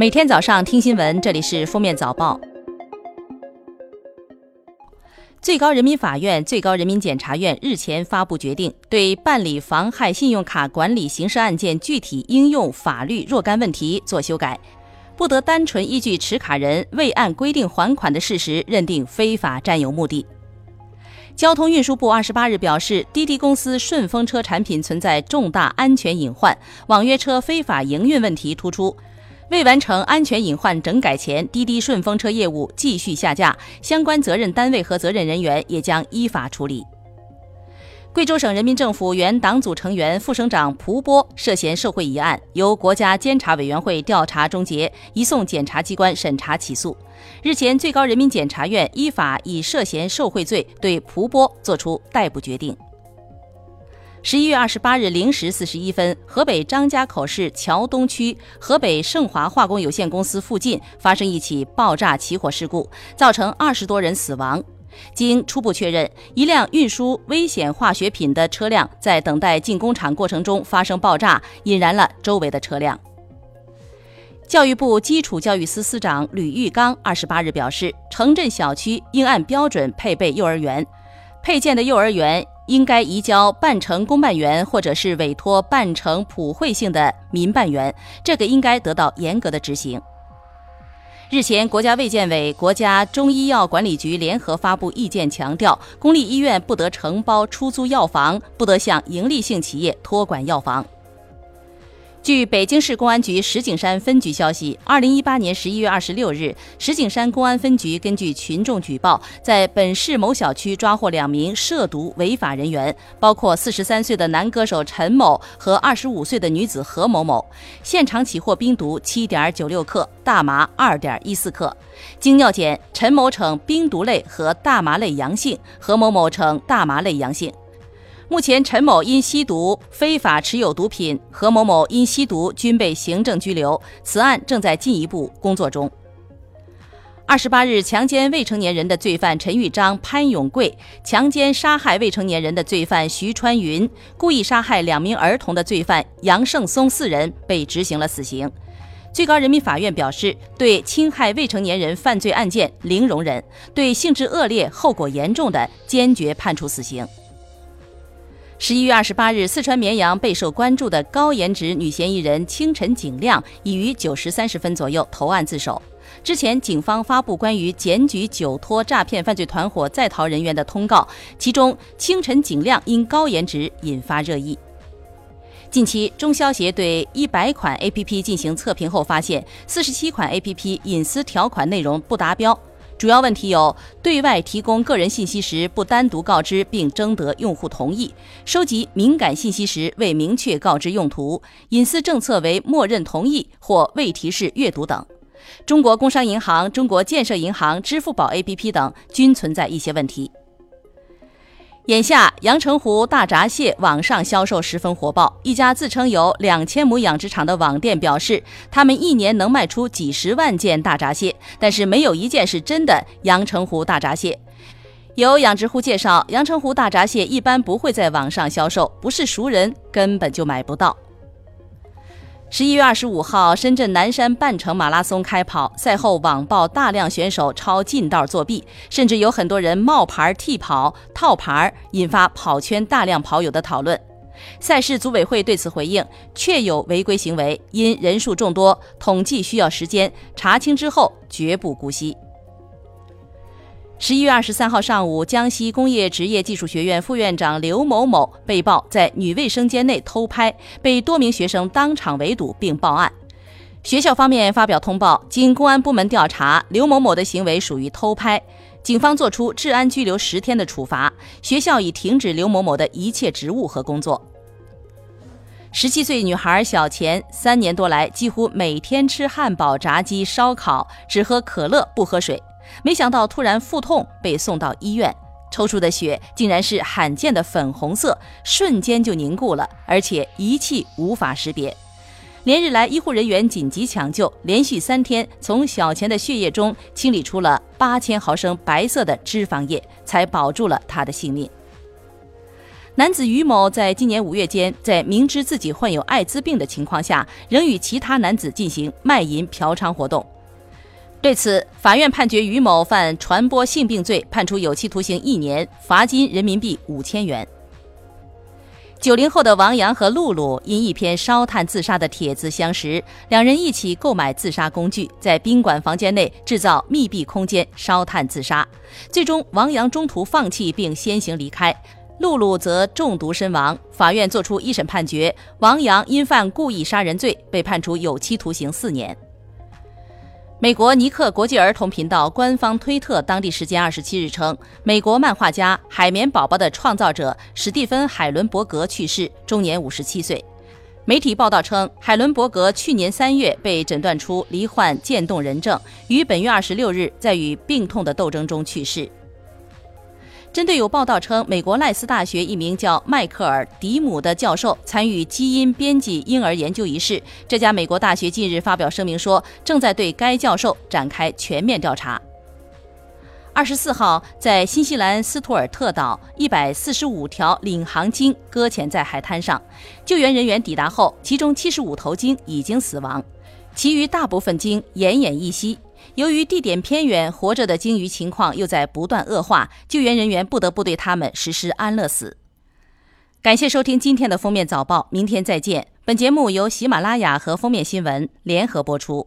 每天早上听新闻，这里是封面早报。最高人民法院、最高人民检察院日前发布决定，对办理妨害信用卡管理刑事案件具体应用法律若干问题作修改，不得单纯依据持卡人未按规定还款的事实认定非法占有目的。交通运输部二十八日表示，滴滴公司顺风车产品存在重大安全隐患，网约车非法营运问题突出。未完成安全隐患整改前，滴滴顺风车业务继续下架，相关责任单位和责任人员也将依法处理。贵州省人民政府原党组成员、副省长蒲波涉嫌受贿一案，由国家监察委员会调查终结，移送检察机关审查起诉。日前，最高人民检察院依法以涉嫌受贿罪对蒲波作出逮捕决定。十一月二十八日零时四十一分，河北张家口市桥东区河北盛华化工有限公司附近发生一起爆炸起火事故，造成二十多人死亡。经初步确认，一辆运输危险化学品的车辆在等待进工厂过程中发生爆炸，引燃了周围的车辆。教育部基础教育司司长吕玉刚二十八日表示，城镇小区应按标准配备幼儿园，配建的幼儿园。应该移交办成公办园，或者是委托办成普惠性的民办园，这个应该得到严格的执行。日前，国家卫健委、国家中医药管理局联合发布意见，强调公立医院不得承包出租药房，不得向营利性企业托管药房。据北京市公安局石景山分局消息，二零一八年十一月二十六日，石景山公安分局根据群众举报，在本市某小区抓获两名涉毒违法人员，包括四十三岁的男歌手陈某和二十五岁的女子何某某，现场起获冰毒七点九六克，大麻二点一四克。经尿检，陈某呈冰毒类和大麻类阳性，何某某呈大麻类阳性。目前，陈某因吸毒、非法持有毒品，何某某因吸毒均被行政拘留。此案正在进一步工作中。二十八日，强奸未成年人的罪犯陈玉章、潘永贵，强奸杀害未成年人的罪犯徐川云，故意杀害两名儿童的罪犯杨胜松四人被执行了死刑。最高人民法院表示，对侵害未成年人犯罪案件零容忍，对性质恶劣、后果严重的坚决判处死刑。十一月二十八日，四川绵阳备受关注的高颜值女嫌疑人清晨景亮已于九时三十分左右投案自首。之前，警方发布关于检举酒托诈骗犯罪团伙在逃人员的通告，其中清晨景亮因高颜值引发热议。近期，中消协对一百款 APP 进行测评后发现，四十七款 APP 隐私条款内容不达标。主要问题有：对外提供个人信息时不单独告知并征得用户同意；收集敏感信息时未明确告知用途；隐私政策为默认同意或未提示阅读等。中国工商银行、中国建设银行、支付宝 APP 等均存在一些问题。眼下，阳澄湖大闸蟹网上销售十分火爆。一家自称有两千亩养殖场的网店表示，他们一年能卖出几十万件大闸蟹，但是没有一件是真的阳澄湖大闸蟹。有养殖户介绍，阳澄湖大闸蟹一般不会在网上销售，不是熟人根本就买不到。十一月二十五号，深圳南山半程马拉松开跑，赛后网曝大量选手抄近道作弊，甚至有很多人冒牌替跑、套牌，引发跑圈大量跑友的讨论。赛事组委会对此回应，确有违规行为，因人数众多，统计需要时间，查清之后绝不姑息。十一月二十三号上午，江西工业职业技术学院副院长刘某某被曝在女卫生间内偷拍，被多名学生当场围堵并报案。学校方面发表通报，经公安部门调查，刘某某的行为属于偷拍，警方作出治安拘留十天的处罚，学校已停止刘某某的一切职务和工作。十七岁女孩小钱，三年多来几乎每天吃汉堡、炸鸡、烧烤，只喝可乐不喝水。没想到突然腹痛，被送到医院，抽出的血竟然是罕见的粉红色，瞬间就凝固了，而且仪器无法识别。连日来，医护人员紧急抢救，连续三天从小钱的血液中清理出了八千毫升白色的脂肪液，才保住了他的性命。男子于某在今年五月间，在明知自己患有艾滋病的情况下，仍与其他男子进行卖淫嫖娼活动。对此，法院判决于某犯传播性病罪，判处有期徒刑一年，罚金人民币五千元。九零后的王阳和露露因一篇烧炭自杀的帖子相识，两人一起购买自杀工具，在宾馆房间内制造密闭空间烧炭自杀。最终，王阳中途放弃并先行离开，露露则中毒身亡。法院作出一审判决，王阳因犯故意杀人罪，被判处有期徒刑四年。美国尼克国际儿童频道官方推特当地时间二十七日称，美国漫画家《海绵宝宝》的创造者史蒂芬·海伦伯格去世，终年五十七岁。媒体报道称，海伦伯格去年三月被诊断出罹患渐冻人症，于本月二十六日在与病痛的斗争中去世。针对有报道称，美国赖斯大学一名叫迈克尔·迪姆的教授参与基因编辑婴儿研究一事，这家美国大学近日发表声明说，正在对该教授展开全面调查。二十四号，在新西兰斯图尔特岛，一百四十五条领航鲸搁浅在海滩上，救援人员抵达后，其中七十五头鲸已经死亡，其余大部分鲸奄奄一息。由于地点偏远，活着的鲸鱼情况又在不断恶化，救援人员不得不对它们实施安乐死。感谢收听今天的封面早报，明天再见。本节目由喜马拉雅和封面新闻联合播出。